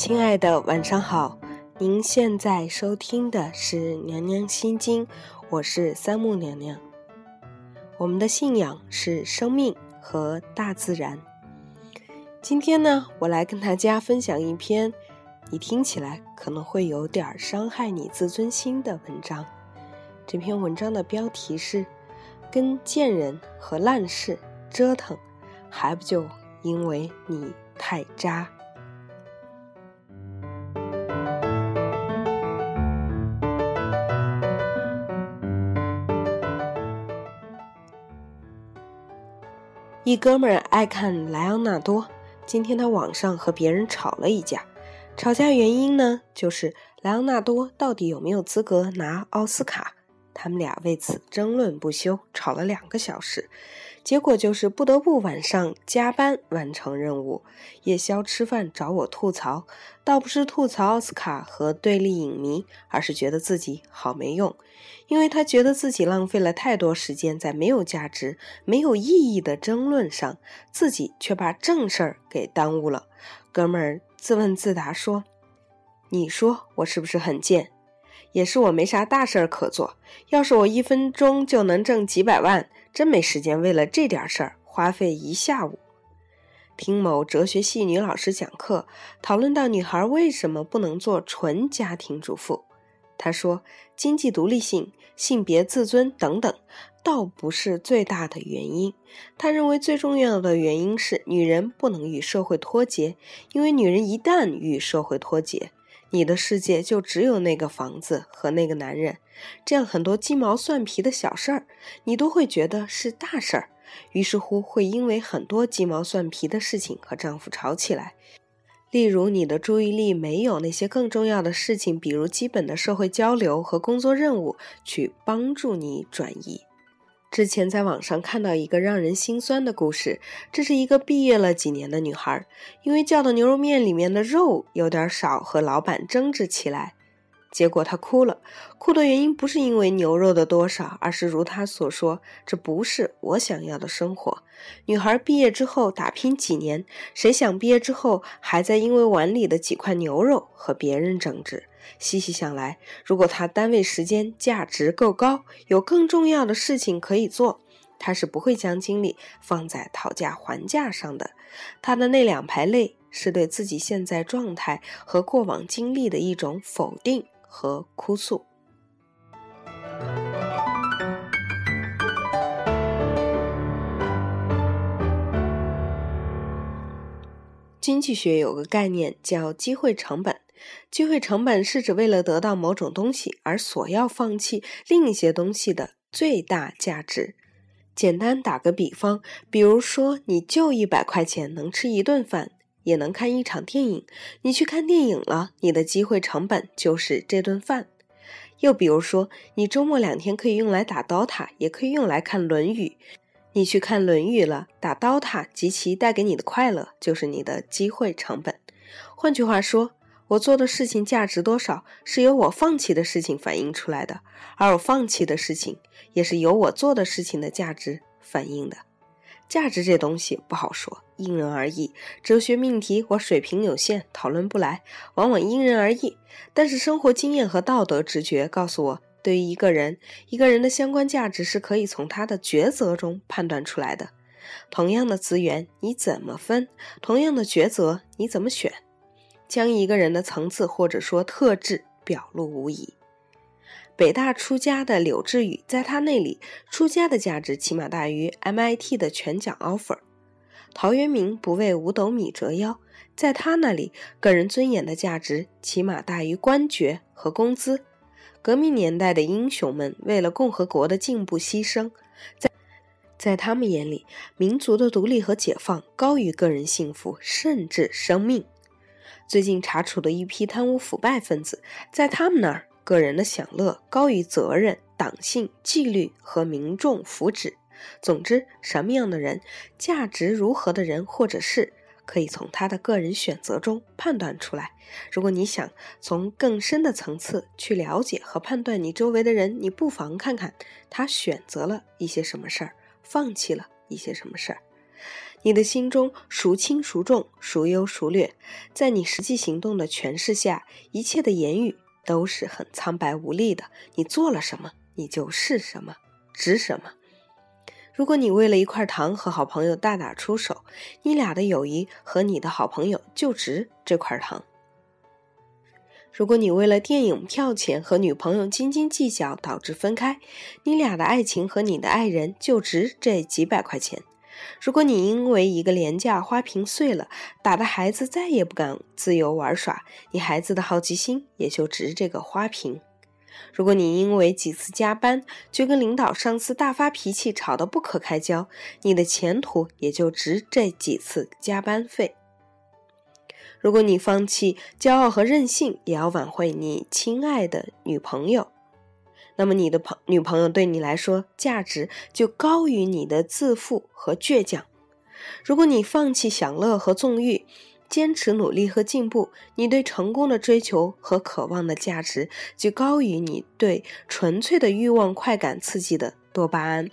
亲爱的，晚上好。您现在收听的是《娘娘心经》，我是三木娘娘。我们的信仰是生命和大自然。今天呢，我来跟大家分享一篇你听起来可能会有点伤害你自尊心的文章。这篇文章的标题是“跟贱人和烂事折腾，还不就因为你太渣”。一哥们儿爱看莱昂纳多。今天他网上和别人吵了一架，吵架原因呢，就是莱昂纳多到底有没有资格拿奥斯卡。他们俩为此争论不休，吵了两个小时。结果就是不得不晚上加班完成任务，夜宵吃饭找我吐槽，倒不是吐槽奥斯卡和对立影迷，而是觉得自己好没用，因为他觉得自己浪费了太多时间在没有价值、没有意义的争论上，自己却把正事儿给耽误了。哥们儿自问自答说：“你说我是不是很贱？也是我没啥大事儿可做，要是我一分钟就能挣几百万。”真没时间为了这点事儿花费一下午。听某哲学系女老师讲课，讨论到女孩为什么不能做纯家庭主妇，她说经济独立性、性别自尊等等，倒不是最大的原因。她认为最重要的原因是女人不能与社会脱节，因为女人一旦与社会脱节。你的世界就只有那个房子和那个男人，这样很多鸡毛蒜皮的小事儿，你都会觉得是大事儿，于是乎会因为很多鸡毛蒜皮的事情和丈夫吵起来。例如，你的注意力没有那些更重要的事情，比如基本的社会交流和工作任务，去帮助你转移。之前在网上看到一个让人心酸的故事，这是一个毕业了几年的女孩，因为叫的牛肉面里面的肉有点少，和老板争执起来，结果她哭了。哭的原因不是因为牛肉的多少，而是如她所说，这不是我想要的生活。女孩毕业之后打拼几年，谁想毕业之后还在因为碗里的几块牛肉和别人争执？细细想来，如果他单位时间价值够高，有更重要的事情可以做，他是不会将精力放在讨价还价上的。他的那两排泪，是对自己现在状态和过往经历的一种否定和哭诉。经济学有个概念叫机会成本。机会成本是指为了得到某种东西而所要放弃另一些东西的最大价值。简单打个比方，比如说，你就一百块钱能吃一顿饭，也能看一场电影。你去看电影了，你的机会成本就是这顿饭。又比如说，你周末两天可以用来打 DOTA，，也可以用来看《论语》。你去看《论语》了，打 DOTA 及其带给你的快乐，就是你的机会成本。换句话说。我做的事情价值多少，是由我放弃的事情反映出来的，而我放弃的事情，也是由我做的事情的价值反映的。价值这东西不好说，因人而异。哲学命题我水平有限，讨论不来，往往因人而异。但是生活经验和道德直觉告诉我，对于一个人，一个人的相关价值是可以从他的抉择中判断出来的。同样的资源，你怎么分？同样的抉择，你怎么选？将一个人的层次或者说特质表露无遗。北大出家的柳智宇，在他那里，出家的价值起码大于 MIT 的全奖 offer。陶渊明不为五斗米折腰，在他那里，个人尊严的价值起码大于官爵和工资。革命年代的英雄们为了共和国的进步牺牲，在在他们眼里，民族的独立和解放高于个人幸福，甚至生命。最近查处的一批贪污腐败分子，在他们那儿，个人的享乐高于责任、党性、纪律和民众福祉。总之，什么样的人，价值如何的人或者事，可以从他的个人选择中判断出来。如果你想从更深的层次去了解和判断你周围的人，你不妨看看他选择了一些什么事儿，放弃了一些什么事儿。你的心中孰轻孰重，孰优孰劣，在你实际行动的诠释下，一切的言语都是很苍白无力的。你做了什么，你就是什么，值什么。如果你为了一块糖和好朋友大打出手，你俩的友谊和你的好朋友就值这块糖。如果你为了电影票钱和女朋友斤斤计较导致分开，你俩的爱情和你的爱人就值这几百块钱。如果你因为一个廉价花瓶碎了，打的孩子再也不敢自由玩耍，你孩子的好奇心也就值这个花瓶。如果你因为几次加班就跟领导、上司大发脾气，吵得不可开交，你的前途也就值这几次加班费。如果你放弃骄傲和任性，也要挽回你亲爱的女朋友，那么你的朋女朋友对你来说价值就高于你的自负和倔强。如果你放弃享乐和纵欲，坚持努力和进步，你对成功的追求和渴望的价值就高于你对纯粹的欲望快感刺激的多巴胺。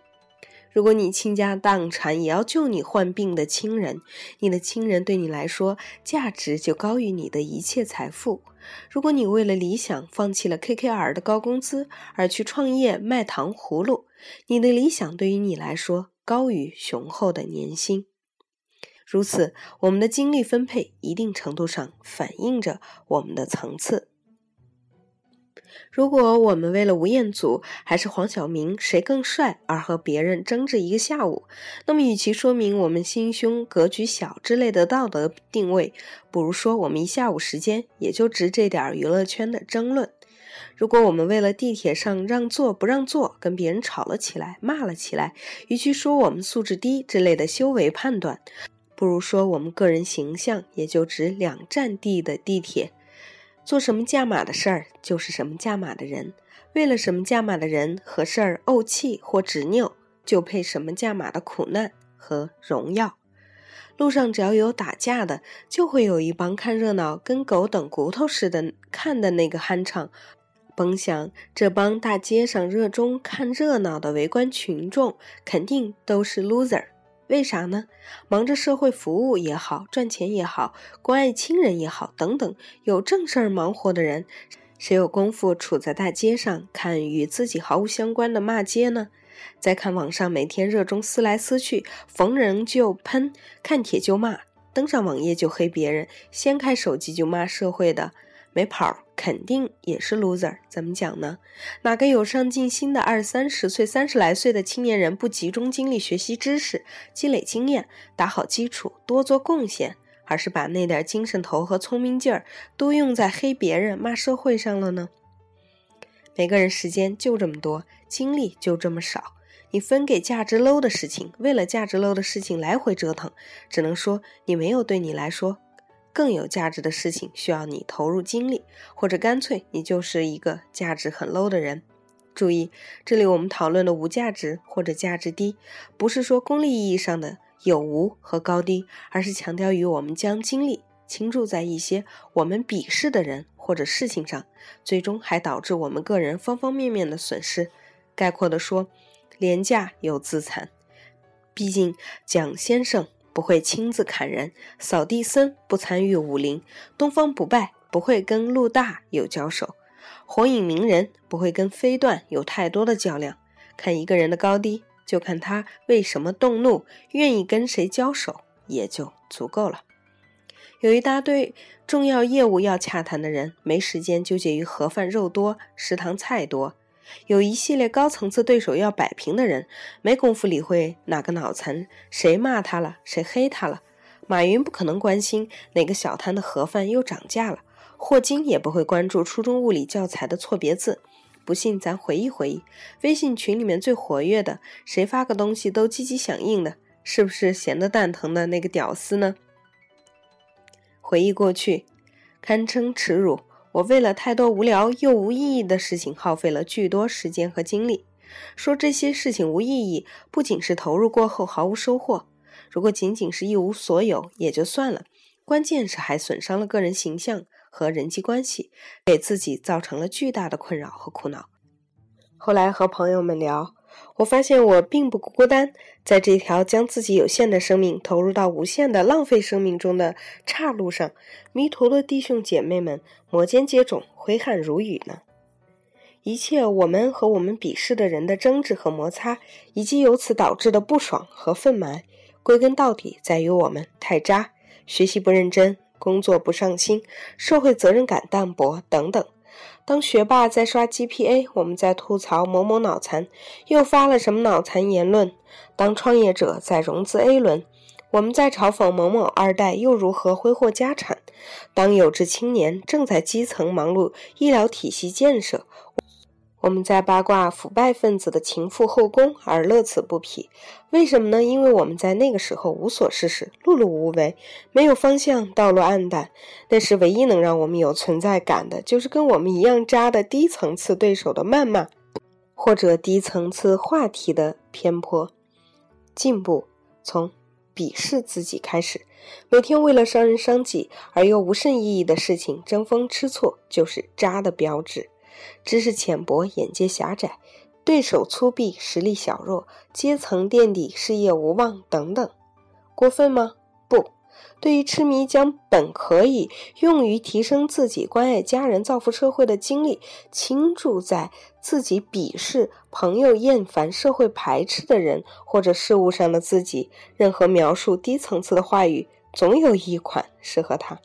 如果你倾家荡产也要救你患病的亲人，你的亲人对你来说价值就高于你的一切财富。如果你为了理想放弃了 KKR 的高工资而去创业卖糖葫芦，你的理想对于你来说高于雄厚的年薪。如此，我们的精力分配一定程度上反映着我们的层次。如果我们为了吴彦祖还是黄晓明谁更帅而和别人争执一个下午，那么与其说明我们心胸格局小之类的道德定位，不如说我们一下午时间也就值这点娱乐圈的争论。如果我们为了地铁上让座不让座跟别人吵了起来、骂了起来，与其说我们素质低之类的修为判断，不如说我们个人形象也就值两站地的地铁。做什么价码的事儿，就是什么价码的人；为了什么价码的人和事儿怄气或执拗，就配什么价码的苦难和荣耀。路上只要有打架的，就会有一帮看热闹、跟狗等骨头似的看的那个酣畅。甭想这帮大街上热衷看热闹的围观群众，肯定都是 loser。为啥呢？忙着社会服务也好，赚钱也好，关爱亲人也好，等等，有正事儿忙活的人，谁有功夫杵在大街上看与自己毫无相关的骂街呢？再看网上每天热衷撕来撕去，逢人就喷，看帖就骂，登上网页就黑别人，掀开手机就骂社会的。没跑，肯定也是 loser。怎么讲呢？哪个有上进心的二三十岁、三十来岁的青年人不集中精力学习知识、积累经验、打好基础、多做贡献，而是把那点精神头和聪明劲儿都用在黑别人、骂社会上了呢？每个人时间就这么多，精力就这么少，你分给价值 low 的事情，为了价值 low 的事情来回折腾，只能说你没有对你来说。更有价值的事情需要你投入精力，或者干脆你就是一个价值很 low 的人。注意，这里我们讨论的无价值或者价值低，不是说功利意义上的有无和高低，而是强调于我们将精力倾注在一些我们鄙视的人或者事情上，最终还导致我们个人方方面面的损失。概括的说，廉价又自残。毕竟蒋先生。不会亲自砍人，扫地僧不参与武林，东方不败不会跟陆大有交手，火影鸣人不会跟飞段有太多的较量。看一个人的高低，就看他为什么动怒，愿意跟谁交手，也就足够了。有一大堆重要业务要洽谈的人，没时间纠结于盒饭肉多、食堂菜多。有一系列高层次对手要摆平的人，没工夫理会哪个脑残谁骂他了，谁黑他了。马云不可能关心哪个小摊的盒饭又涨价了，霍金也不会关注初中物理教材的错别字。不信咱回忆回忆，微信群里面最活跃的，谁发个东西都积极响应的，是不是闲得蛋疼的那个屌丝呢？回忆过去，堪称耻辱。我为了太多无聊又无意义的事情，耗费了巨多时间和精力。说这些事情无意义，不仅是投入过后毫无收获，如果仅仅是一无所有也就算了，关键是还损伤了个人形象和人际关系，给自己造成了巨大的困扰和苦恼。后来和朋友们聊，我发现我并不孤单，在这条将自己有限的生命投入到无限的浪费生命中的岔路上，迷途的弟兄姐妹们摩肩接踵，挥汗如雨呢。一切我们和我们鄙视的人的争执和摩擦，以及由此导致的不爽和愤懑，归根到底在于我们太渣，学习不认真，工作不上心，社会责任感淡薄等等。当学霸在刷 GPA，我们在吐槽某某脑残又发了什么脑残言论；当创业者在融资 A 轮，我们在嘲讽某某二代又如何挥霍家产；当有志青年正在基层忙碌医疗体系建设。我们在八卦腐败分子的情妇后宫而乐此不疲，为什么呢？因为我们在那个时候无所事事、碌碌无为，没有方向，道路暗淡。那时唯一能让我们有存在感的，就是跟我们一样渣的低层次对手的谩骂，或者低层次话题的偏颇。进步从鄙视自己开始，每天为了伤人伤己而又无甚意义的事情争风吃醋，就是渣的标志。知识浅薄，眼界狭窄，对手粗鄙，实力小弱，阶层垫底，事业无望，等等，过分吗？不。对于痴迷将本可以用于提升自己、关爱家人、造福社会的精力倾注在自己鄙视、朋友厌烦、社会排斥的人或者事物上的自己，任何描述低层次的话语，总有一款适合他。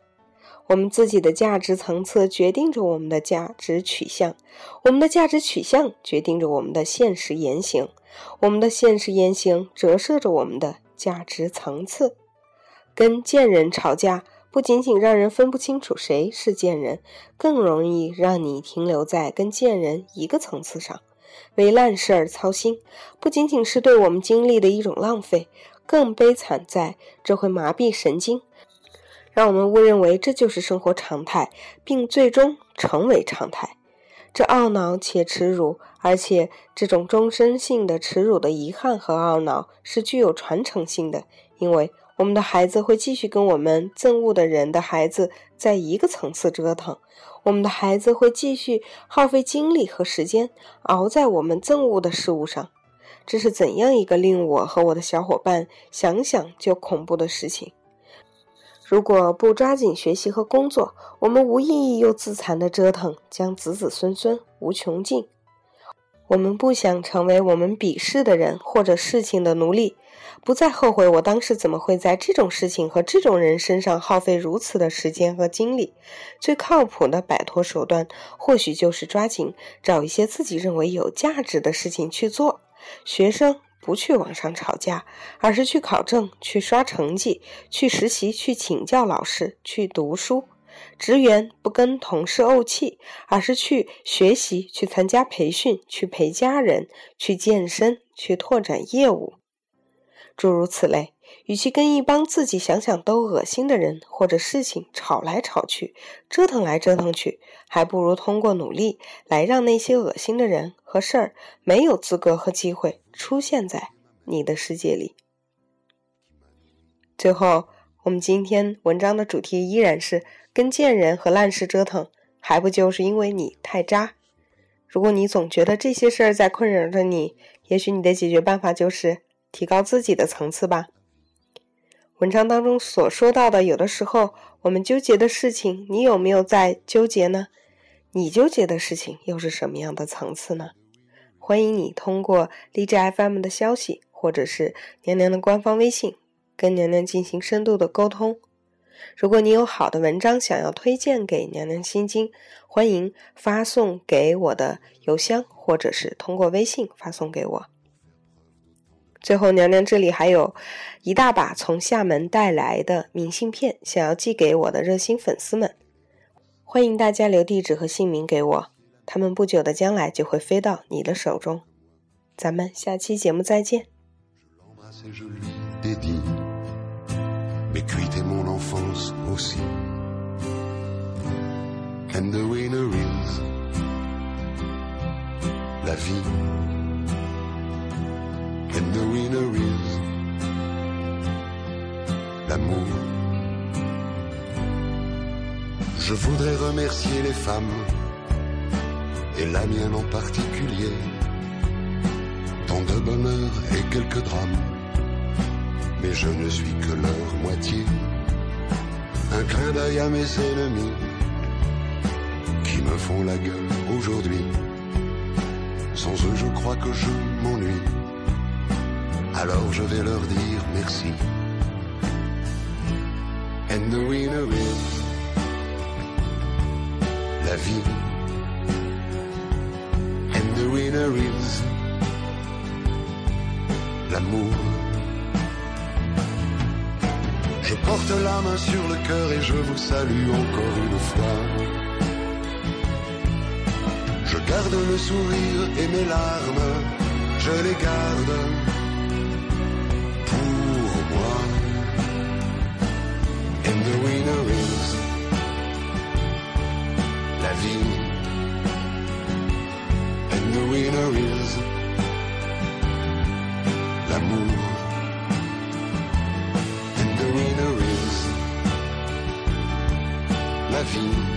我们自己的价值层次决定着我们的价值取向，我们的价值取向决定着我们的现实言行，我们的现实言行折射着我们的价值层次。跟贱人吵架，不仅仅让人分不清楚谁是贱人，更容易让你停留在跟贱人一个层次上。为烂事儿操心，不仅仅是对我们精力的一种浪费，更悲惨在这会麻痹神经。让我们误认为这就是生活常态，并最终成为常态。这懊恼且耻辱，而且这种终身性的耻辱的遗憾和懊恼是具有传承性的，因为我们的孩子会继续跟我们憎恶的人的孩子在一个层次折腾，我们的孩子会继续耗费精力和时间熬在我们憎恶的事物上。这是怎样一个令我和我的小伙伴想想就恐怖的事情？如果不抓紧学习和工作，我们无意义又自残的折腾将子子孙孙无穷尽。我们不想成为我们鄙视的人或者事情的奴隶，不再后悔我当时怎么会在这种事情和这种人身上耗费如此的时间和精力。最靠谱的摆脱手段，或许就是抓紧找一些自己认为有价值的事情去做。学生。不去网上吵架，而是去考证、去刷成绩、去实习、去请教老师、去读书；职员不跟同事怄气，而是去学习、去参加培训、去陪家人、去健身、去拓展业务，诸如此类。与其跟一帮自己想想都恶心的人或者事情吵来吵去、折腾来折腾去，还不如通过努力来让那些恶心的人和事儿没有资格和机会出现在你的世界里。最后，我们今天文章的主题依然是跟贱人和烂事折腾，还不就是因为你太渣？如果你总觉得这些事儿在困扰着你，也许你的解决办法就是提高自己的层次吧。文章当中所说到的，有的时候我们纠结的事情，你有没有在纠结呢？你纠结的事情又是什么样的层次呢？欢迎你通过荔枝 FM 的消息，或者是娘娘的官方微信，跟娘娘进行深度的沟通。如果你有好的文章想要推荐给娘娘心经，欢迎发送给我的邮箱，或者是通过微信发送给我。最后，娘娘这里还有一大把从厦门带来的明信片，想要寄给我的热心粉丝们，欢迎大家留地址和姓名给我，他们不久的将来就会飞到你的手中。咱们下期节目再见。The winner is l'amour. Je voudrais remercier les femmes, et la mienne en particulier, tant de bonheur et quelques drames. Mais je ne suis que leur moitié. Un clin d'œil à mes ennemis qui me font la gueule aujourd'hui. Sans eux, je crois que je m'ennuie. Alors je vais leur dire merci. And the winner is la vie. And the winner is l'amour. Je porte la main sur le cœur et je vous salue encore une fois. Je garde le sourire et mes larmes, je les garde winner is l'amour. And the winner is la vie.